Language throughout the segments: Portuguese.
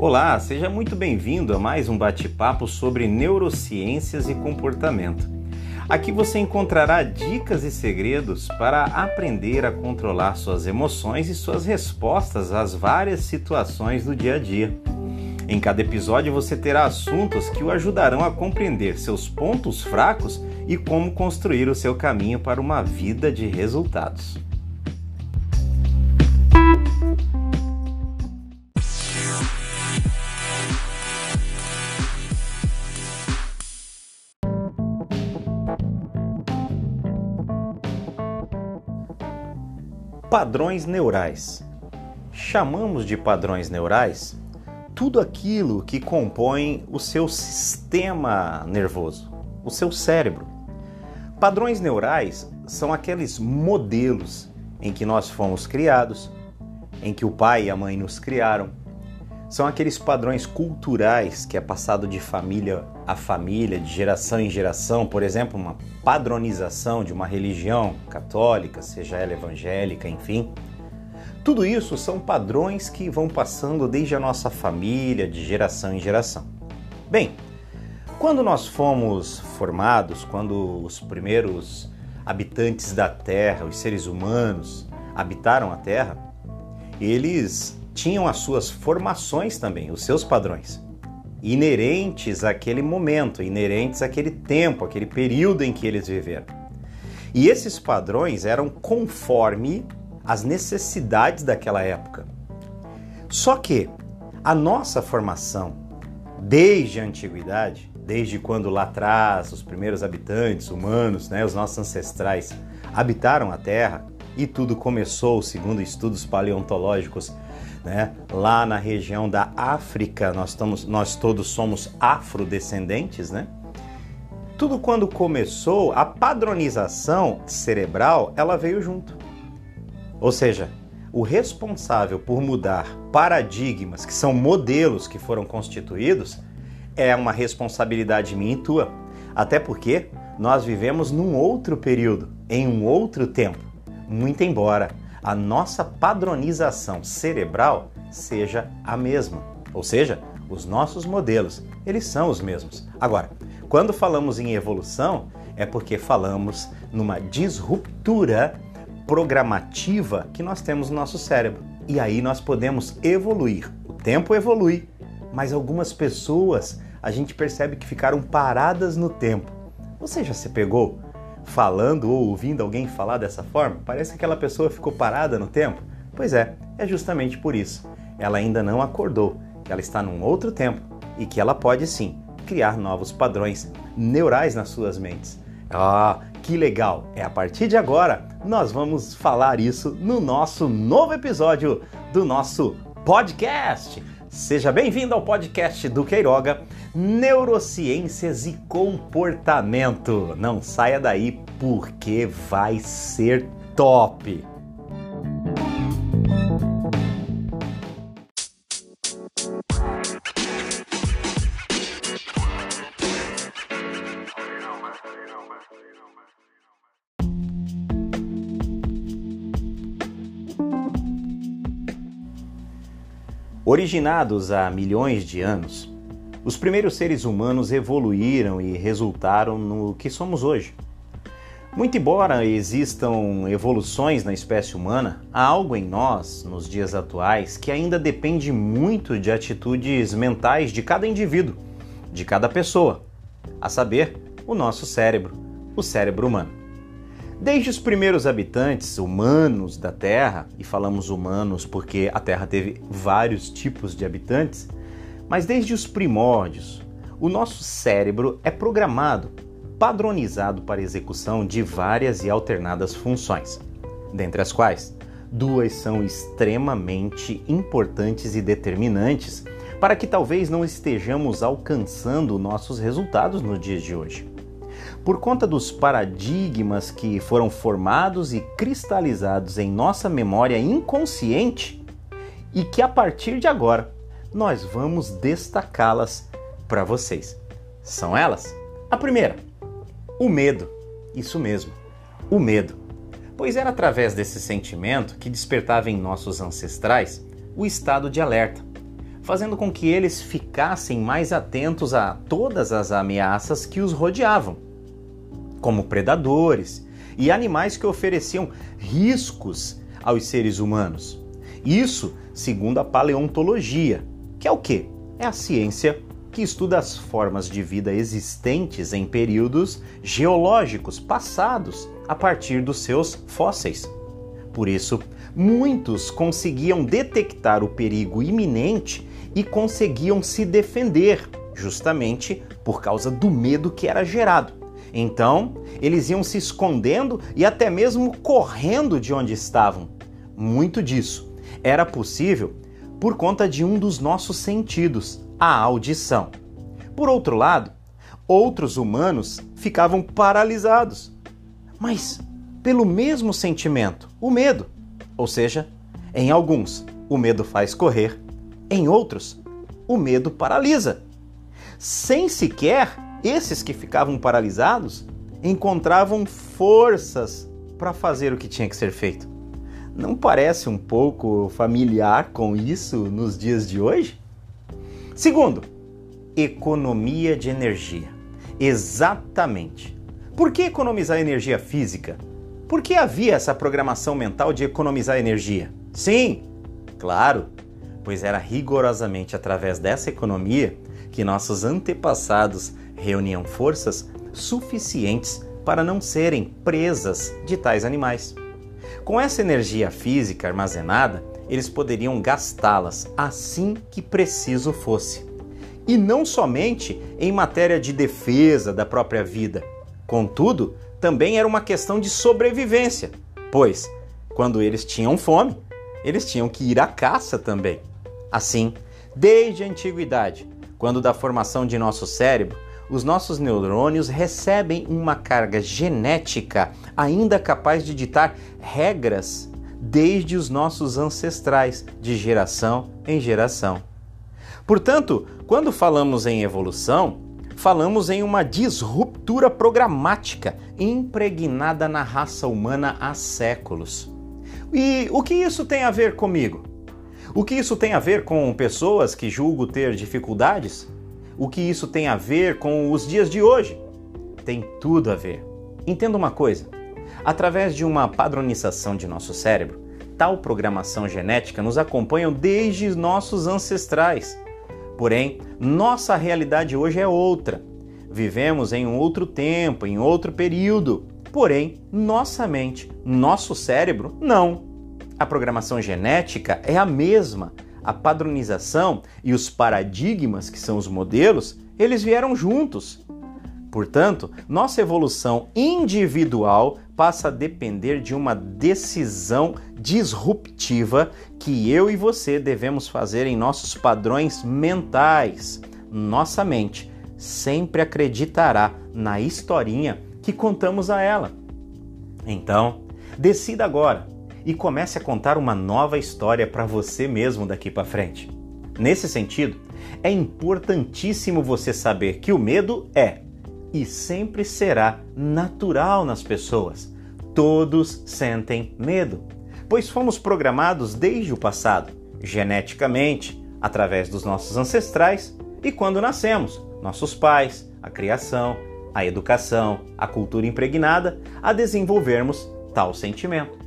Olá, seja muito bem-vindo a mais um bate-papo sobre neurociências e comportamento. Aqui você encontrará dicas e segredos para aprender a controlar suas emoções e suas respostas às várias situações do dia a dia. Em cada episódio você terá assuntos que o ajudarão a compreender seus pontos fracos e como construir o seu caminho para uma vida de resultados. Padrões neurais. Chamamos de padrões neurais tudo aquilo que compõe o seu sistema nervoso, o seu cérebro. Padrões neurais são aqueles modelos em que nós fomos criados, em que o pai e a mãe nos criaram. São aqueles padrões culturais que é passado de família a família, de geração em geração, por exemplo, uma padronização de uma religião católica, seja ela evangélica, enfim. Tudo isso são padrões que vão passando desde a nossa família, de geração em geração. Bem, quando nós fomos formados, quando os primeiros habitantes da Terra, os seres humanos, habitaram a Terra, eles tinham as suas formações também, os seus padrões inerentes àquele momento, inerentes àquele tempo, aquele período em que eles viveram. E esses padrões eram conforme as necessidades daquela época. Só que a nossa formação, desde a antiguidade, desde quando lá atrás os primeiros habitantes humanos, né, os nossos ancestrais, habitaram a Terra e tudo começou, segundo estudos paleontológicos, né? Lá na região da África, nós, estamos, nós todos somos afrodescendentes, né? Tudo quando começou, a padronização cerebral, ela veio junto. Ou seja, o responsável por mudar paradigmas, que são modelos que foram constituídos, é uma responsabilidade minha e tua. Até porque nós vivemos num outro período, em um outro tempo. Muito embora a nossa padronização cerebral seja a mesma. Ou seja, os nossos modelos, eles são os mesmos. Agora, quando falamos em evolução, é porque falamos numa disruptura programativa que nós temos no nosso cérebro. E aí nós podemos evoluir. O tempo evolui, mas algumas pessoas a gente percebe que ficaram paradas no tempo. Você já se pegou falando ou ouvindo alguém falar dessa forma, parece que aquela pessoa ficou parada no tempo. Pois é, é justamente por isso. Ela ainda não acordou, que ela está num outro tempo e que ela pode sim criar novos padrões neurais nas suas mentes. Ah, que legal! É a partir de agora nós vamos falar isso no nosso novo episódio do nosso podcast. Seja bem-vindo ao podcast do Queiroga, Neurociências e Comportamento. Não saia daí porque vai ser top! Originados há milhões de anos, os primeiros seres humanos evoluíram e resultaram no que somos hoje. Muito embora existam evoluções na espécie humana, há algo em nós, nos dias atuais, que ainda depende muito de atitudes mentais de cada indivíduo, de cada pessoa, a saber, o nosso cérebro, o cérebro humano. Desde os primeiros habitantes humanos da Terra, e falamos humanos porque a Terra teve vários tipos de habitantes, mas desde os primórdios, o nosso cérebro é programado, padronizado para execução de várias e alternadas funções, dentre as quais duas são extremamente importantes e determinantes para que talvez não estejamos alcançando nossos resultados nos dias de hoje. Por conta dos paradigmas que foram formados e cristalizados em nossa memória inconsciente e que a partir de agora nós vamos destacá-las para vocês. São elas? A primeira, o medo. Isso mesmo, o medo. Pois era através desse sentimento que despertava em nossos ancestrais o estado de alerta, fazendo com que eles ficassem mais atentos a todas as ameaças que os rodeavam, como predadores e animais que ofereciam riscos aos seres humanos. Isso segundo a paleontologia, que é o que? É a ciência que estuda as formas de vida existentes em períodos geológicos passados a partir dos seus fósseis. Por isso, muitos conseguiam detectar o perigo iminente e conseguiam se defender, justamente por causa do medo que era gerado. Então, eles iam se escondendo e até mesmo correndo de onde estavam. Muito disso era possível por conta de um dos nossos sentidos, a audição. Por outro lado, outros humanos ficavam paralisados, mas pelo mesmo sentimento, o medo. Ou seja, em alguns, o medo faz correr, em outros, o medo paralisa. Sem sequer esses que ficavam paralisados encontravam forças para fazer o que tinha que ser feito. Não parece um pouco familiar com isso nos dias de hoje? Segundo, economia de energia. Exatamente. Por que economizar energia física? Por que havia essa programação mental de economizar energia? Sim, claro, pois era rigorosamente através dessa economia que nossos antepassados reuniam forças suficientes para não serem presas de tais animais. Com essa energia física armazenada, eles poderiam gastá-las assim que preciso fosse. E não somente em matéria de defesa da própria vida. Contudo, também era uma questão de sobrevivência, pois, quando eles tinham fome, eles tinham que ir à caça também. Assim, desde a antiguidade, quando da formação de nosso cérebro, os nossos neurônios recebem uma carga genética ainda capaz de ditar regras desde os nossos ancestrais, de geração em geração. Portanto, quando falamos em evolução, falamos em uma disruptura programática impregnada na raça humana há séculos. E o que isso tem a ver comigo? O que isso tem a ver com pessoas que julgo ter dificuldades? O que isso tem a ver com os dias de hoje? Tem tudo a ver. Entenda uma coisa: através de uma padronização de nosso cérebro, tal programação genética nos acompanha desde nossos ancestrais. Porém, nossa realidade hoje é outra. Vivemos em um outro tempo, em outro período. Porém, nossa mente, nosso cérebro, não. A programação genética é a mesma, a padronização e os paradigmas, que são os modelos, eles vieram juntos. Portanto, nossa evolução individual passa a depender de uma decisão disruptiva que eu e você devemos fazer em nossos padrões mentais. Nossa mente sempre acreditará na historinha que contamos a ela. Então, decida agora e comece a contar uma nova história para você mesmo daqui para frente. Nesse sentido, é importantíssimo você saber que o medo é e sempre será natural nas pessoas. Todos sentem medo, pois fomos programados desde o passado, geneticamente, através dos nossos ancestrais e quando nascemos, nossos pais, a criação, a educação, a cultura impregnada, a desenvolvermos tal sentimento.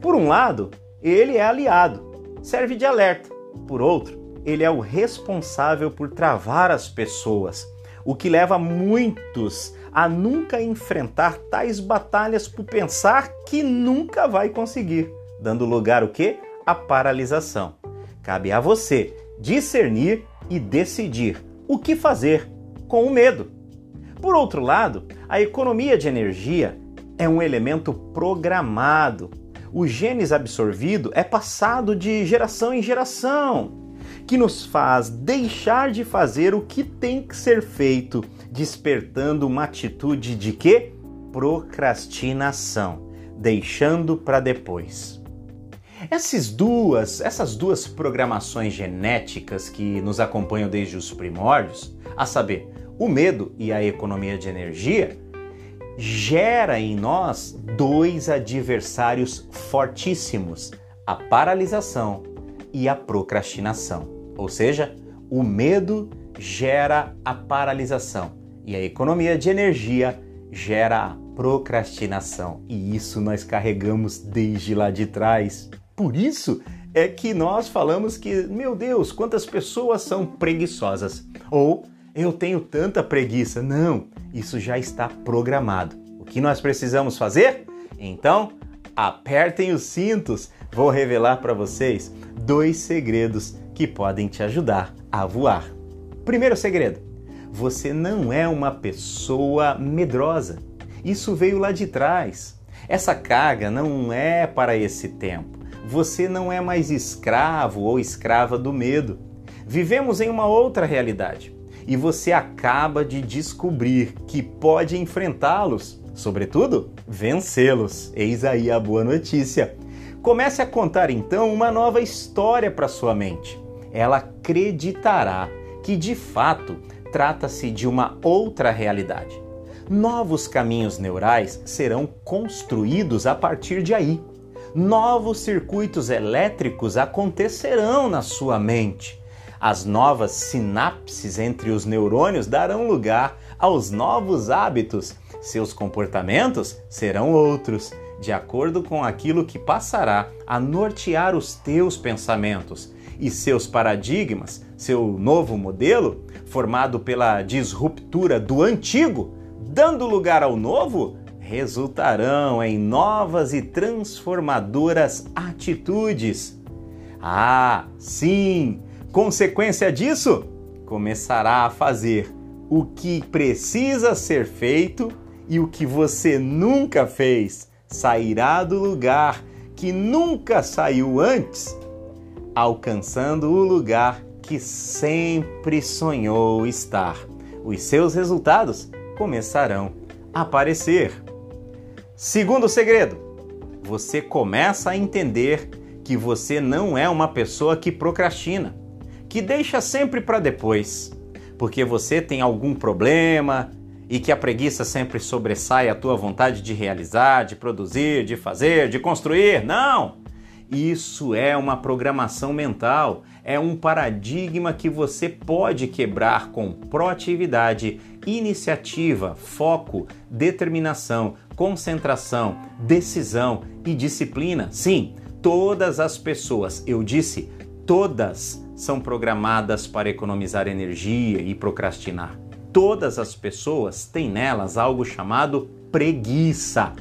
Por um lado, ele é aliado, serve de alerta. Por outro, ele é o responsável por travar as pessoas, o que leva muitos a nunca enfrentar tais batalhas por pensar que nunca vai conseguir, dando lugar o que? A paralisação. Cabe a você discernir e decidir o que fazer com o medo. Por outro lado, a economia de energia é um elemento programado o genes absorvido é passado de geração em geração, que nos faz deixar de fazer o que tem que ser feito, despertando uma atitude de quê? Procrastinação, deixando para depois. Essas duas, essas duas programações genéticas que nos acompanham desde os primórdios, a saber, o medo e a economia de energia, gera em nós dois adversários fortíssimos: a paralisação e a procrastinação. Ou seja, o medo gera a paralisação e a economia de energia gera a procrastinação. E isso nós carregamos desde lá de trás. Por isso é que nós falamos que, meu Deus, quantas pessoas são preguiçosas. Ou eu tenho tanta preguiça. Não, isso já está programado. O que nós precisamos fazer? Então, apertem os cintos. Vou revelar para vocês dois segredos que podem te ajudar a voar. Primeiro segredo: você não é uma pessoa medrosa. Isso veio lá de trás. Essa carga não é para esse tempo. Você não é mais escravo ou escrava do medo. Vivemos em uma outra realidade e você acaba de descobrir que pode enfrentá-los, sobretudo vencê-los. Eis aí a boa notícia. Comece a contar então uma nova história para sua mente. Ela acreditará que de fato trata-se de uma outra realidade. Novos caminhos neurais serão construídos a partir de aí. Novos circuitos elétricos acontecerão na sua mente as novas sinapses entre os neurônios darão lugar aos novos hábitos. Seus comportamentos serão outros, de acordo com aquilo que passará a nortear os teus pensamentos. E seus paradigmas, seu novo modelo, formado pela disruptura do antigo, dando lugar ao novo, resultarão em novas e transformadoras atitudes. Ah, sim! Consequência disso, começará a fazer o que precisa ser feito e o que você nunca fez sairá do lugar que nunca saiu antes, alcançando o lugar que sempre sonhou estar. Os seus resultados começarão a aparecer. Segundo segredo, você começa a entender que você não é uma pessoa que procrastina que deixa sempre para depois, porque você tem algum problema e que a preguiça sempre sobressai a tua vontade de realizar, de produzir, de fazer, de construir. Não! Isso é uma programação mental, é um paradigma que você pode quebrar com proatividade, iniciativa, foco, determinação, concentração, decisão e disciplina. Sim, todas as pessoas, eu disse, todas são programadas para economizar energia e procrastinar. Todas as pessoas têm nelas algo chamado preguiça.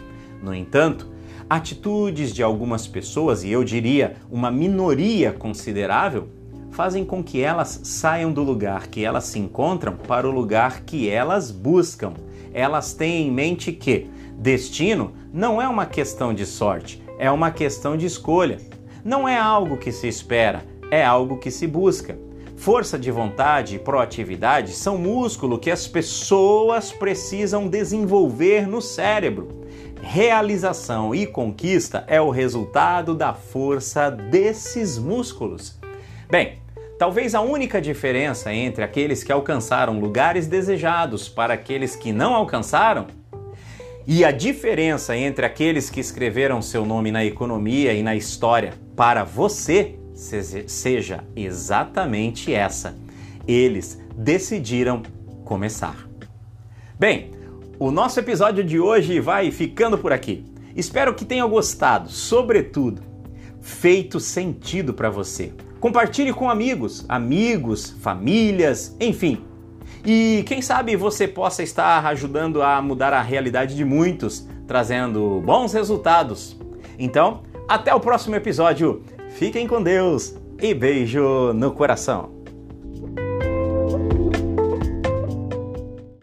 No entanto, atitudes de algumas pessoas, e eu diria uma minoria considerável, fazem com que elas saiam do lugar que elas se encontram para o lugar que elas buscam. Elas têm em mente que destino não é uma questão de sorte, é uma questão de escolha. Não é algo que se espera, é algo que se busca. Força de vontade e proatividade são músculo que as pessoas precisam desenvolver no cérebro. Realização e conquista é o resultado da força desses músculos. Bem, talvez a única diferença entre aqueles que alcançaram lugares desejados para aqueles que não alcançaram e a diferença entre aqueles que escreveram seu nome na economia e na história para você seja exatamente essa. Eles decidiram começar. Bem, o nosso episódio de hoje vai ficando por aqui. Espero que tenha gostado, sobretudo, feito sentido para você. Compartilhe com amigos, amigos, famílias, enfim. E quem sabe você possa estar ajudando a mudar a realidade de muitos, trazendo bons resultados. Então, até o próximo episódio. Fiquem com Deus e beijo no coração.